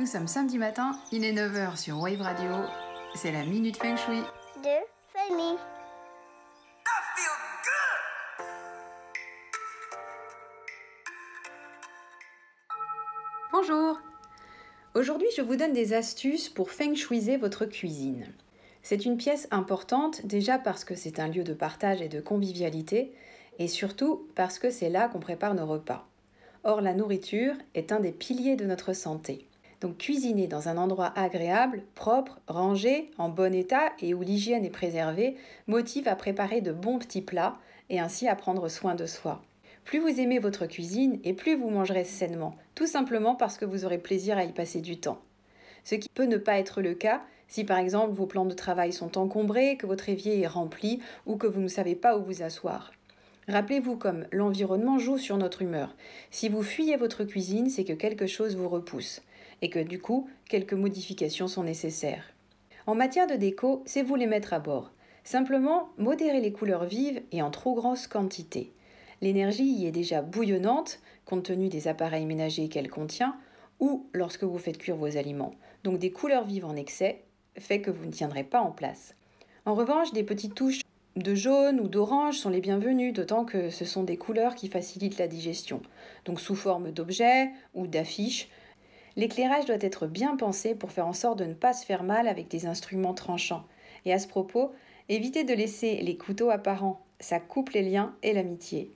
Nous sommes samedi matin, il est 9h sur Wave Radio. C'est la Minute Feng Shui. de. Bonjour Aujourd'hui, je vous donne des astuces pour feng shuiser votre cuisine. C'est une pièce importante déjà parce que c'est un lieu de partage et de convivialité et surtout parce que c'est là qu'on prépare nos repas. Or, la nourriture est un des piliers de notre santé. Donc cuisiner dans un endroit agréable, propre, rangé, en bon état et où l'hygiène est préservée motive à préparer de bons petits plats et ainsi à prendre soin de soi. Plus vous aimez votre cuisine et plus vous mangerez sainement, tout simplement parce que vous aurez plaisir à y passer du temps. Ce qui peut ne pas être le cas si par exemple vos plans de travail sont encombrés, que votre évier est rempli ou que vous ne savez pas où vous asseoir. Rappelez-vous comme l'environnement joue sur notre humeur. Si vous fuyez votre cuisine, c'est que quelque chose vous repousse et que du coup, quelques modifications sont nécessaires. En matière de déco, c'est vous les mettre à bord. Simplement, modérez les couleurs vives et en trop grosse quantité. L'énergie y est déjà bouillonnante, compte tenu des appareils ménagers qu'elle contient, ou lorsque vous faites cuire vos aliments. Donc des couleurs vives en excès fait que vous ne tiendrez pas en place. En revanche, des petites touches de jaune ou d'orange sont les bienvenues, d'autant que ce sont des couleurs qui facilitent la digestion, donc sous forme d'objets ou d'affiches. L'éclairage doit être bien pensé pour faire en sorte de ne pas se faire mal avec des instruments tranchants. Et à ce propos, évitez de laisser les couteaux apparents, ça coupe les liens et l'amitié.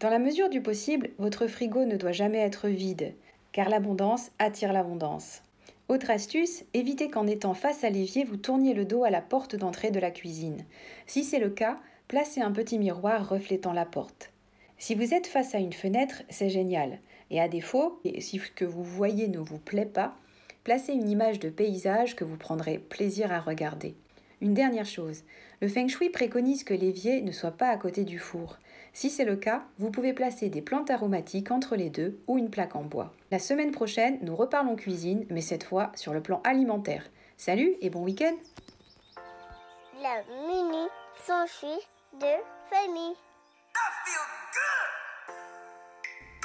Dans la mesure du possible, votre frigo ne doit jamais être vide, car l'abondance attire l'abondance. Autre astuce, évitez qu'en étant face à l'évier, vous tourniez le dos à la porte d'entrée de la cuisine. Si c'est le cas, placez un petit miroir reflétant la porte. Si vous êtes face à une fenêtre, c'est génial. Et à défaut, si ce que vous voyez ne vous plaît pas, placez une image de paysage que vous prendrez plaisir à regarder. Une dernière chose, le feng shui préconise que l'évier ne soit pas à côté du four. Si c'est le cas, vous pouvez placer des plantes aromatiques entre les deux ou une plaque en bois. La semaine prochaine, nous reparlons cuisine, mais cette fois sur le plan alimentaire. Salut et bon week-end La mini de famille.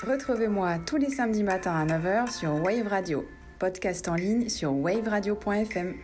Retrouvez-moi tous les samedis matins à 9h sur Wave Radio. Podcast en ligne sur waveradio.fm.